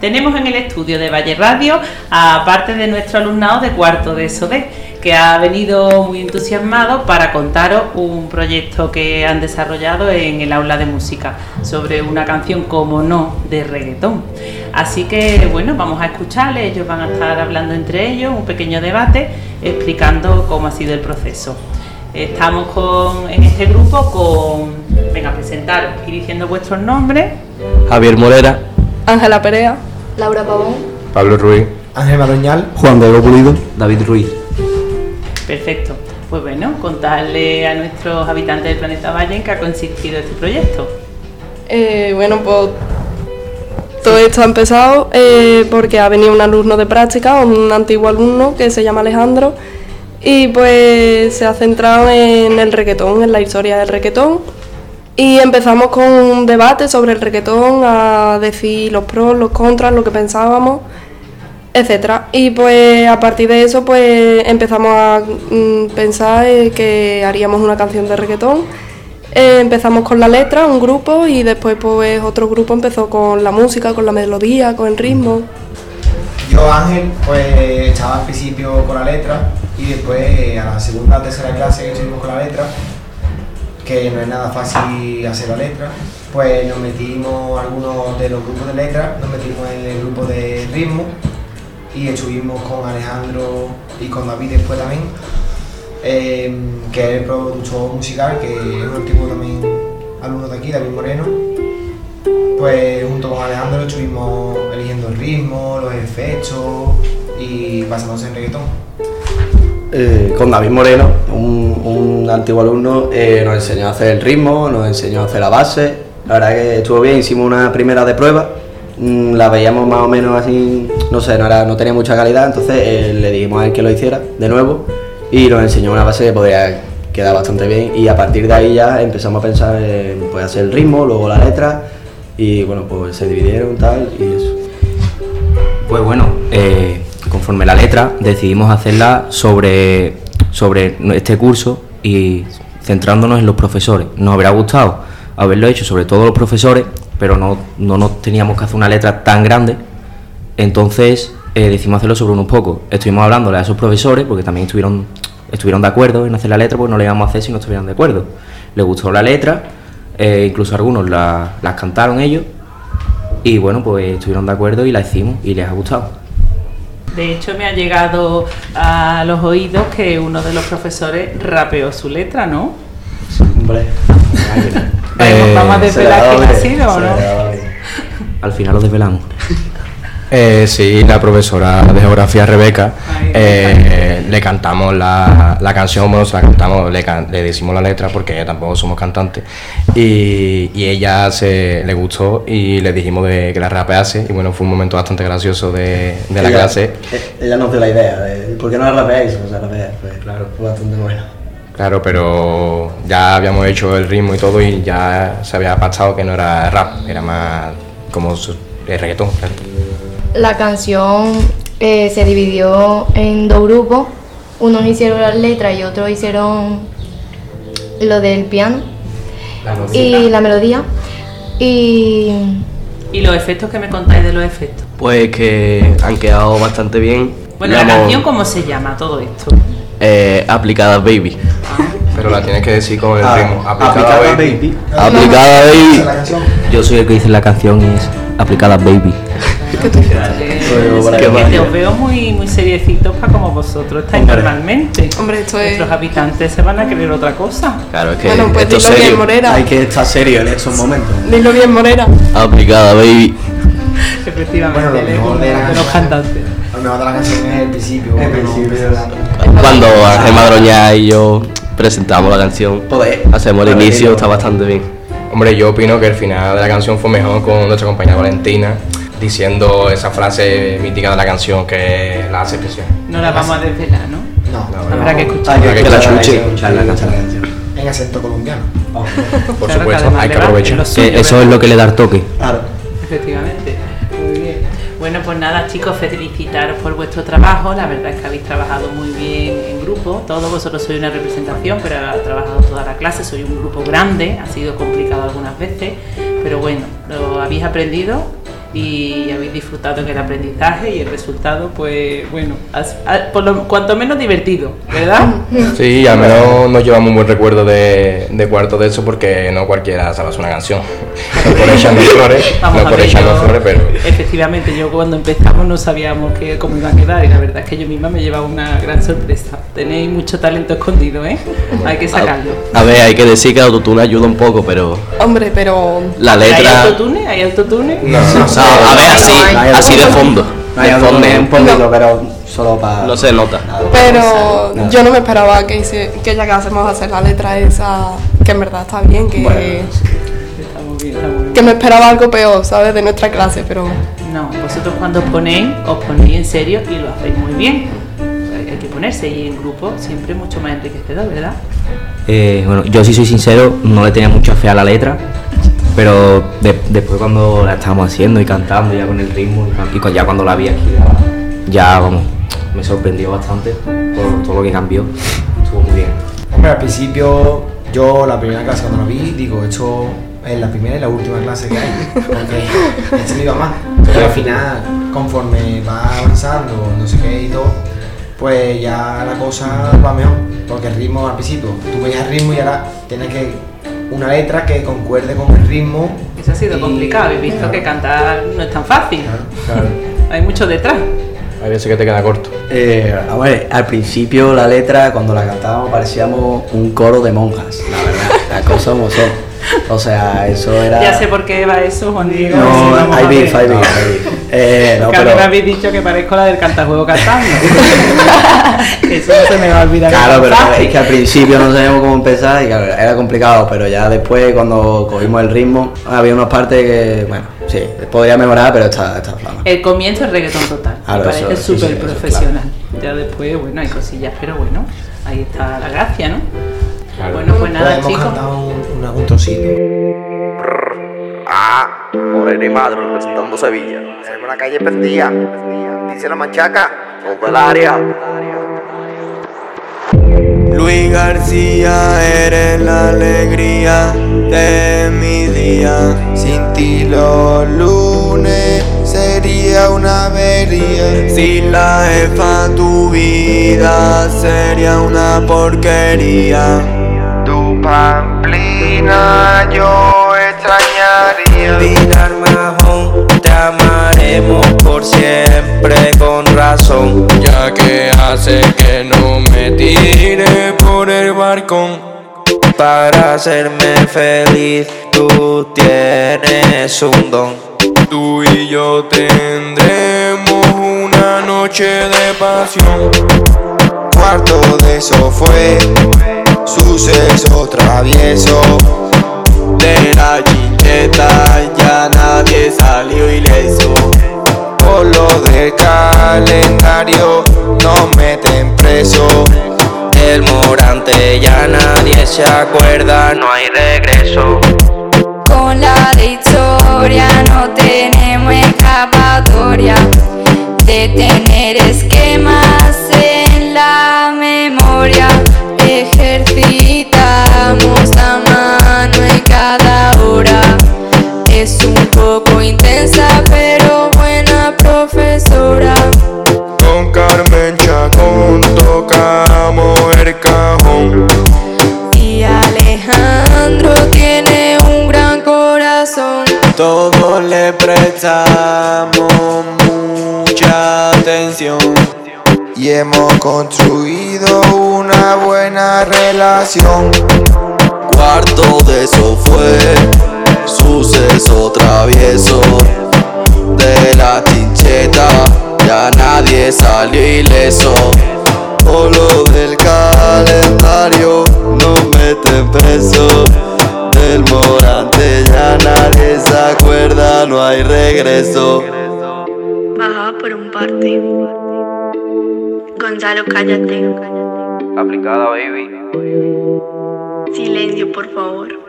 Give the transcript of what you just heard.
Tenemos en el estudio de Valle Radio a parte de nuestro alumnado de cuarto de SODE, que ha venido muy entusiasmado para contaros un proyecto que han desarrollado en el aula de música sobre una canción como no de reggaetón. Así que bueno, vamos a escucharles, ellos van a estar hablando entre ellos, un pequeño debate explicando cómo ha sido el proceso. Estamos con, en este grupo con, venga, presentaros y diciendo vuestros nombres. Javier Morera, Ángela Perea, Laura Pavón, Pablo Ruiz, Ángel Maroñal, Juan Diego Pulido, David Ruiz. Perfecto. Pues bueno, contarle a nuestros habitantes del planeta Valle en qué ha consistido este proyecto. Eh, bueno, pues todo esto ha empezado eh, porque ha venido un alumno de práctica, un antiguo alumno que se llama Alejandro, y pues se ha centrado en el reggaetón, en la historia del reggaetón. Y empezamos con un debate sobre el reggaetón, a decir los pros, los contras, lo que pensábamos, etcétera. Y pues a partir de eso pues empezamos a mm, pensar eh, que haríamos una canción de reggaetón. Eh, empezamos con la letra, un grupo, y después pues otro grupo empezó con la música, con la melodía, con el ritmo. yo Ángel, pues estaba al principio con la letra y después a la segunda tercera clase estuvimos con la letra, que no es nada fácil hacer la letra, pues nos metimos algunos de los grupos de letra, nos metimos en el grupo de ritmo y estuvimos con Alejandro y con David después también, eh, que es el productor musical, que es un antiguo también alumno de aquí, David Moreno. Pues junto con Alejandro estuvimos eligiendo el ritmo, los efectos y basándose en reggaetón. Eh, con David Moreno, un, antiguo alumno, eh, nos enseñó a hacer el ritmo, nos enseñó a hacer la base. La verdad que estuvo bien, hicimos una primera de prueba, mm, la veíamos más o menos así, no sé, no, era, no tenía mucha calidad, entonces eh, le dijimos a él que lo hiciera de nuevo y nos enseñó una base que podría quedar bastante bien y a partir de ahí ya empezamos a pensar en pues, hacer el ritmo, luego la letra y bueno, pues se dividieron tal y eso. Pues bueno, conforme la letra decidimos hacerla sobre, sobre este curso y centrándonos en los profesores. Nos habría gustado haberlo hecho sobre todo los profesores, pero no, no nos teníamos que hacer una letra tan grande. Entonces eh, decidimos hacerlo sobre unos pocos. Estuvimos hablándole a esos profesores porque también estuvieron, estuvieron de acuerdo en hacer la letra, pues no le íbamos a hacer si no estuvieran de acuerdo. Les gustó la letra, eh, incluso algunos la- las cantaron ellos y bueno, pues estuvieron de acuerdo y la hicimos y les ha gustado. De hecho, me ha llegado a los oídos que uno de los profesores rapeó su letra, ¿no? Hombre, Vamos, vamos a desvelar quién ha sido, ¿o se le no? Al final lo desvelamos. Eh, sí, la profesora de geografía Rebeca, eh, le cantamos la, la canción, bueno, se la cantamos, le, can- le decimos la letra porque tampoco somos cantantes. Y, y ella se le gustó y le dijimos de que la rapease. Y bueno, fue un momento bastante gracioso de, de la Ella- clase. eh, Ella nos dio la idea, de, ¿por qué no la rapeáis? O sea, rapea, pues, Claro. Fue bastante bueno. Claro, pero ya habíamos hecho el ritmo y todo y ya se había pactado que no era rap, era más como el reggaetón. claro. La canción eh, se dividió en dos grupos. Unos hicieron las letras y otros hicieron lo del piano y la melodía. Y ¿Y los efectos que me contáis de los efectos? Pues que han quedado bastante bien. Bueno, la canción, ¿cómo se llama todo esto? eh, aplicadas baby. Pero la tienes que decir con el Ah, ritmo. aplicada baby. baby. Aplicada baby. Yo soy el que dice la canción y es aplicada baby. Para Es que te os veo muy, muy seriecitos para como vosotros estáis Hombre. normalmente. Hombre, esto es... Nuestros habitantes se van a creer otra cosa. Claro, es que Bueno, pues esto es dilo bien, serio. Morera. Hay que estar serio en estos momentos. Dilo bien, Morera. Aplicada baby. Efectivamente, Bueno, lo él es mejor uno de la de los cantantes. Lo mejor de la canción es el principio. El cuando principio, Cuando Ángel Madroña y yo presentamos la canción, Pues, hacemos el inicio, está bastante bien. Hombre, yo opino que el final de la canción fue mejor con nuestra compañera Valentina diciendo esa frase mítica de la canción que la hace especial. No la vamos a desvelar, ¿no? No, No, Habrá que escuchar. Hay que, Habrá que que la escuchar, escuche. hay que escucharla, escuchar la canción. en acento colombiano. Por Claro, supuesto, hay que aprovechar. suyo, eso es lo que le da el toque. Claro. Efectivamente. Muy bien. Bueno, pues nada, chicos, felicitaros por vuestro trabajo. La verdad es que habéis trabajado muy bien en grupo. Todos vosotros sois una representación, pero ha trabajado toda la clase. Soy un grupo grande, ha sido complicado algunas veces, pero bueno, lo habéis aprendido y habéis disfrutado en el aprendizaje y el resultado, pues bueno, por lo, cuanto menos divertido, ¿verdad? Sí, al menos nos llevamos un buen recuerdo de, de cuarto de eso porque no cualquiera sabe hacer una canción. No por echarnos flores, no por echarnos flores, pero... Efectivamente, yo cuando empezamos no sabíamos que, cómo iba a quedar y la verdad es que yo misma me llevaba una gran sorpresa. Tenéis mucho talento escondido, ¿eh? Hay que sacarlo. A, ver, hay que decir que el autotune ayuda un poco, pero... Hombre, pero... La letra... ¿Hay autotune? ¿Hay autotune? No, no, no a ver, así, así de fondo. De fondo, un poquito, pero solo para... No se nota. Pero yo no me esperaba que, hice, que llegásemos a hacer la letra esa, que en verdad está bien, que... Que me esperaba algo peor, ¿sabes? De nuestra clase, pero... No, vosotros cuando os ponéis, os ponéis en serio y lo hacéis muy bien. Hay que ponerse y en grupo siempre mucho más enriquecedor, ¿verdad? Eh, bueno, yo si soy sincero, no le tenía mucha fe a la letra, pero después cuando la estábamos haciendo y cantando ya con el ritmo y, ya cuando la vi aquí, ya vamos, me sorprendió bastante por todo lo que cambió. Estuvo muy bien. Hombre, al principio yo la primera clase cuando la vi, digo, esto es la primera y la última clase que hay, porque se me iba más. Pero al final, conforme va avanzando, no sé qué y todo, pues ya la cosa va mejor, porque el ritmo al principio, tú veías el ritmo y ahora tienes que una letra que concuerde con el ritmo. Eso ha sido complicado, he visto que cantar no es tan fácil. Hay mucho detrás. Hay veces que te queda corto. Eh, a ver, al principio la letra, cuando la cantábamos, parecíamos un coro de monjas, la verdad. La cosa como son. O sea, eso era. Ya sé por qué va eso, Juan Diego. No, hay beef, hay beef, eh, no, pero... me habéis dicho que parezco la del cantajuego cantando. eso no se me va a olvidar. Claro, pero es que al principio no sabíamos cómo empezar y era complicado, pero ya después, cuando cogimos el ritmo, había unas partes que, bueno, sí, podría mejorar, pero está, está flama. El comienzo es reggaetón total. Claro, parece súper profesional. Ya después, bueno, hay cosillas, pero bueno, ahí está la gracia, ¿no? Bueno, pues nada, chicos. cantado un, un, Moreno y Madre representando Sevilla. en la calle prendía. Dice la manchaca. Todo el área. Luis García, eres la alegría de mi día. Sin ti los lunes sería una avería. Sin la jefa tu vida sería una porquería pamplina yo por siempre con razón. Ya que hace que no me tire por el balcón. Para hacerme feliz, tú tienes un don. Tú y yo tendremos una noche de pasión. Cuarto de eso fue suceso travieso de la chincheta ya nadie salió ileso por se acuerda no hay regreso. Con la de historia no tenemos escapatoria. De tener esquemas prestamos mucha atención y hemos construido una buena relación. Cuarto de eso fue suceso travieso de la tincheta, ya nadie salió ileso. No hay regreso. Baja por un parte. Gonzalo, cállate. Aplicada, baby. Silencio, por favor.